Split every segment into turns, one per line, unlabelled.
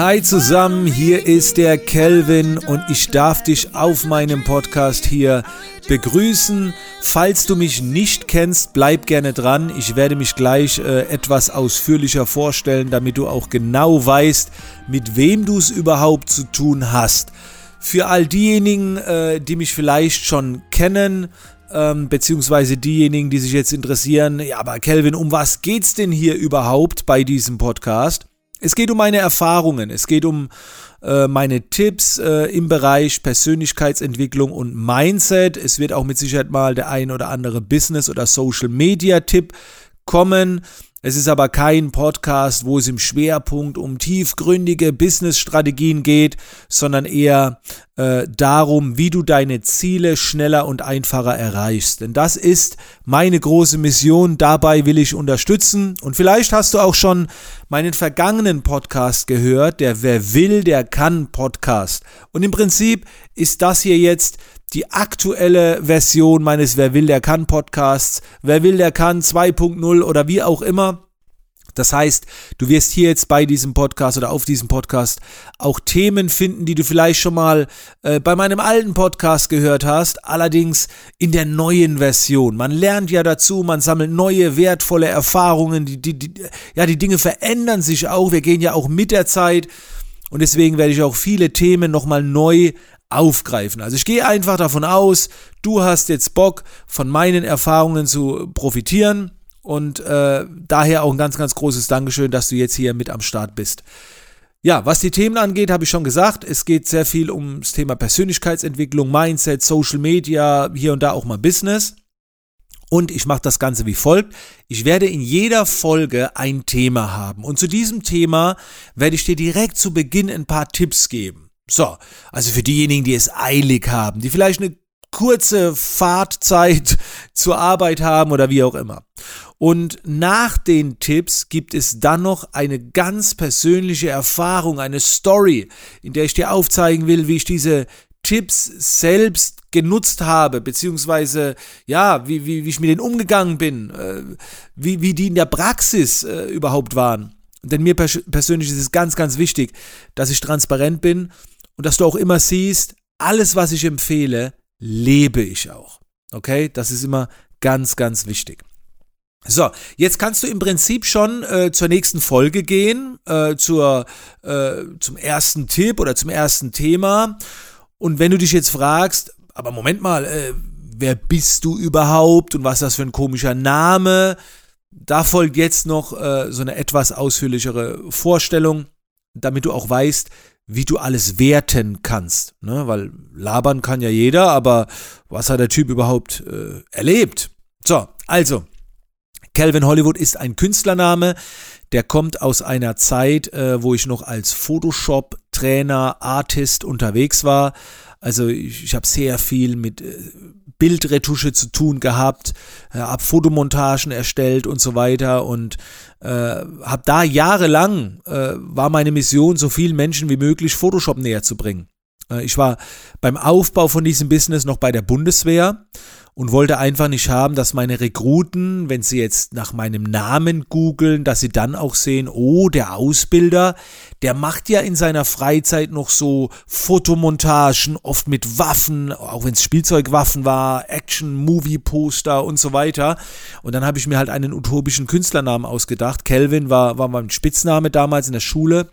Hi zusammen, hier ist der Kelvin und ich darf dich auf meinem Podcast hier begrüßen. Falls du mich nicht kennst, bleib gerne dran. Ich werde mich gleich äh, etwas ausführlicher vorstellen, damit du auch genau weißt, mit wem du es überhaupt zu tun hast. Für all diejenigen, äh, die mich vielleicht schon kennen, ähm, beziehungsweise diejenigen, die sich jetzt interessieren, ja, aber Kelvin, um was geht's denn hier überhaupt bei diesem Podcast? Es geht um meine Erfahrungen, es geht um äh, meine Tipps äh, im Bereich Persönlichkeitsentwicklung und Mindset. Es wird auch mit Sicherheit mal der ein oder andere Business- oder Social-Media-Tipp kommen. Es ist aber kein Podcast, wo es im Schwerpunkt um tiefgründige Business-Strategien geht, sondern eher äh, darum, wie du deine Ziele schneller und einfacher erreichst. Denn das ist meine große Mission. Dabei will ich unterstützen. Und vielleicht hast du auch schon meinen vergangenen Podcast gehört, der Wer will, der kann Podcast. Und im Prinzip ist das hier jetzt die aktuelle Version meines Wer will, der kann Podcasts, Wer will, der kann 2.0 oder wie auch immer. Das heißt, du wirst hier jetzt bei diesem Podcast oder auf diesem Podcast auch Themen finden, die du vielleicht schon mal äh, bei meinem alten Podcast gehört hast, allerdings in der neuen Version. Man lernt ja dazu, man sammelt neue, wertvolle Erfahrungen, die, die, die, ja, die Dinge verändern sich auch, wir gehen ja auch mit der Zeit und deswegen werde ich auch viele Themen nochmal neu aufgreifen. Also ich gehe einfach davon aus, du hast jetzt Bock, von meinen Erfahrungen zu profitieren und äh, daher auch ein ganz, ganz großes Dankeschön, dass du jetzt hier mit am Start bist. Ja, was die Themen angeht, habe ich schon gesagt, es geht sehr viel ums Thema Persönlichkeitsentwicklung, Mindset, Social Media, hier und da auch mal Business. Und ich mache das Ganze wie folgt. Ich werde in jeder Folge ein Thema haben. Und zu diesem Thema werde ich dir direkt zu Beginn ein paar Tipps geben. So, also für diejenigen, die es eilig haben, die vielleicht eine kurze Fahrtzeit zur Arbeit haben oder wie auch immer. Und nach den Tipps gibt es dann noch eine ganz persönliche Erfahrung, eine Story, in der ich dir aufzeigen will, wie ich diese Tipps selbst genutzt habe, beziehungsweise ja, wie, wie, wie ich mit denen umgegangen bin, äh, wie, wie die in der Praxis äh, überhaupt waren. Denn mir pers persönlich ist es ganz, ganz wichtig, dass ich transparent bin und dass du auch immer siehst, alles, was ich empfehle, lebe ich auch. Okay, das ist immer ganz, ganz wichtig. So, jetzt kannst du im Prinzip schon äh, zur nächsten Folge gehen, äh, zur, äh, zum ersten Tipp oder zum ersten Thema. Und wenn du dich jetzt fragst, aber Moment mal, äh, wer bist du überhaupt und was ist das für ein komischer Name? Da folgt jetzt noch äh, so eine etwas ausführlichere Vorstellung, damit du auch weißt, wie du alles werten kannst. Ne? Weil labern kann ja jeder, aber was hat der Typ überhaupt äh, erlebt? So, also, Calvin Hollywood ist ein Künstlername, der kommt aus einer Zeit, äh, wo ich noch als Photoshop-Trainer, Artist unterwegs war. Also ich, ich habe sehr viel mit äh, Bildretusche zu tun gehabt, äh, habe Fotomontagen erstellt und so weiter und äh, habe da jahrelang, äh, war meine Mission, so vielen Menschen wie möglich Photoshop näher zu bringen. Äh, ich war beim Aufbau von diesem Business noch bei der Bundeswehr und wollte einfach nicht haben, dass meine Rekruten, wenn sie jetzt nach meinem Namen googeln, dass sie dann auch sehen, oh, der Ausbilder, der macht ja in seiner Freizeit noch so Fotomontagen, oft mit Waffen, auch wenn es Spielzeugwaffen war, Action, Movie-Poster und so weiter. Und dann habe ich mir halt einen utopischen Künstlernamen ausgedacht. Kelvin war, war mein Spitzname damals in der Schule.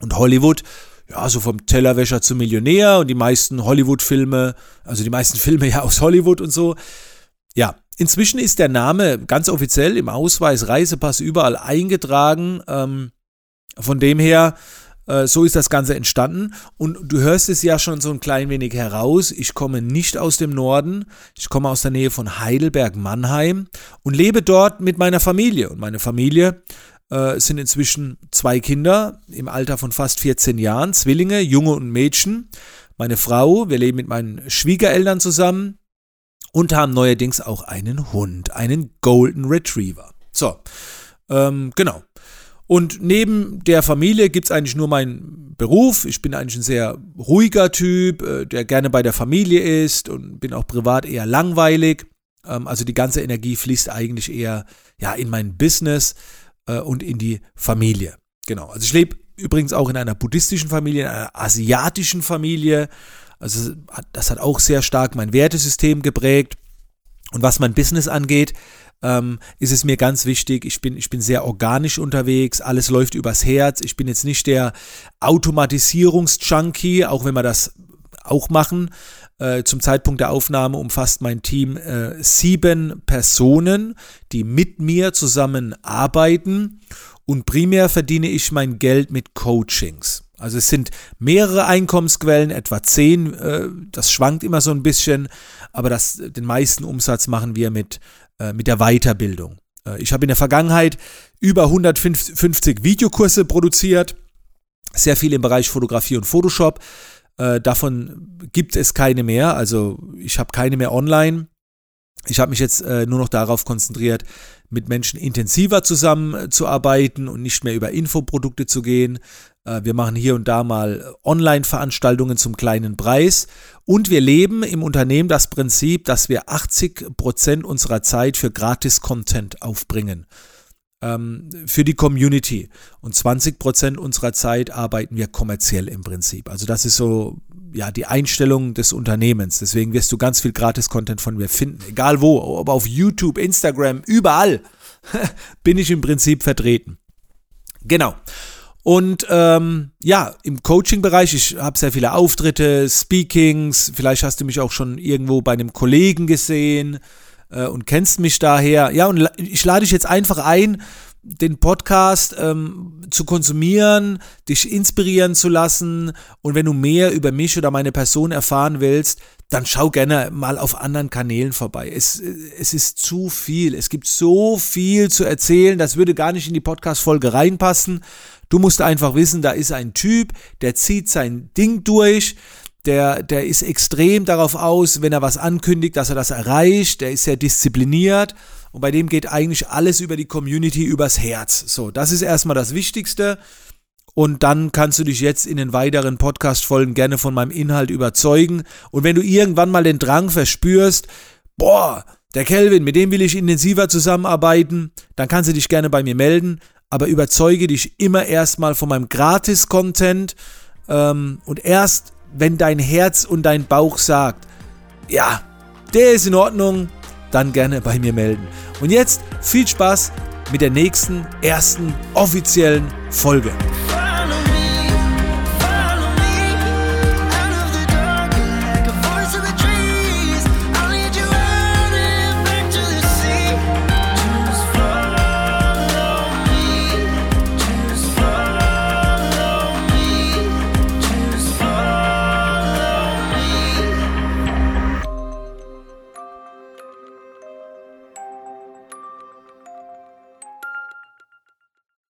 Und Hollywood ja, so vom Tellerwäscher zum Millionär und die meisten Hollywood-Filme, also die meisten Filme ja aus Hollywood und so. Ja, inzwischen ist der Name ganz offiziell im Ausweis, Reisepass überall eingetragen. Ähm, von dem her, äh, so ist das Ganze entstanden. Und du hörst es ja schon so ein klein wenig heraus. Ich komme nicht aus dem Norden. Ich komme aus der Nähe von Heidelberg-Mannheim und lebe dort mit meiner Familie. Und meine Familie äh, sind inzwischen zwei Kinder im Alter von fast 14 Jahren, Zwillinge, Junge und Mädchen. Meine Frau, wir leben mit meinen Schwiegereltern zusammen und haben neuerdings auch einen Hund, einen Golden Retriever. So, ähm, genau. Und neben der Familie gibt es eigentlich nur meinen Beruf. Ich bin eigentlich ein sehr ruhiger Typ, äh, der gerne bei der Familie ist und bin auch privat eher langweilig. Ähm, also die ganze Energie fließt eigentlich eher ja, in mein Business und in die Familie. Genau. Also ich lebe übrigens auch in einer buddhistischen Familie, in einer asiatischen Familie. Also das hat auch sehr stark mein Wertesystem geprägt. Und was mein Business angeht, ähm, ist es mir ganz wichtig, ich bin, ich bin sehr organisch unterwegs, alles läuft übers Herz. Ich bin jetzt nicht der Automatisierungsjunkie, auch wenn wir das auch machen. Äh, zum Zeitpunkt der Aufnahme umfasst mein Team äh, sieben Personen, die mit mir zusammen arbeiten. Und primär verdiene ich mein Geld mit Coachings. Also es sind mehrere Einkommensquellen, etwa zehn. Äh, das schwankt immer so ein bisschen, aber das, den meisten Umsatz machen wir mit, äh, mit der Weiterbildung. Äh, ich habe in der Vergangenheit über 150 Videokurse produziert, sehr viel im Bereich Fotografie und Photoshop. Davon gibt es keine mehr, also ich habe keine mehr online. Ich habe mich jetzt nur noch darauf konzentriert, mit Menschen intensiver zusammenzuarbeiten und nicht mehr über Infoprodukte zu gehen. Äh, wir machen hier und da mal Online-Veranstaltungen zum kleinen Preis. Und wir leben im Unternehmen das Prinzip, dass wir 80 Prozent unserer Zeit für Gratis-Content aufbringen. Ähm, für die Community. Und 20 Prozent unserer Zeit arbeiten wir kommerziell im Prinzip. Also das ist so ja, die Einstellung des Unternehmens. Deswegen wirst du ganz viel Gratis-Content von mir finden. Egal wo, ob auf YouTube, Instagram, überall bin ich im Prinzip vertreten. Genau. Und ähm, ja, im Coaching-Bereich, ich habe sehr viele Auftritte, Speakings, vielleicht hast du mich auch schon irgendwo bei einem Kollegen gesehen äh, und kennst mich daher. Ja, und ich lade dich jetzt einfach ein, den Podcast ähm, zu konsumieren, dich inspirieren zu lassen und wenn du mehr über mich oder meine Person erfahren willst, dann schau gerne mal auf anderen Kanälen vorbei. Es, es ist zu viel. Es gibt so viel zu erzählen, das würde gar nicht in die Podcast-Folge reinpassen. Du musst einfach wissen, da ist ein Typ, der zieht sein Ding durch, der, der ist extrem darauf aus, wenn er was ankündigt, dass er das erreicht, der ist sehr diszipliniert und bei dem geht eigentlich alles über die Community, übers Herz. So, das ist erstmal das Wichtigste. Und dann kannst du dich jetzt in den weiteren Podcast-Folgen gerne von meinem Inhalt überzeugen. Und wenn du irgendwann mal den Drang verspürst, boah, der Kelvin, mit dem will ich intensiver zusammenarbeiten, dann kannst du dich gerne bei mir melden. Aber überzeuge dich immer erstmal von meinem Gratis-Content. Ähm, und erst, wenn dein Herz und dein Bauch sagt, ja, der ist in Ordnung, dann gerne bei mir melden. Und jetzt viel Spaß mit der nächsten, ersten offiziellen Folge.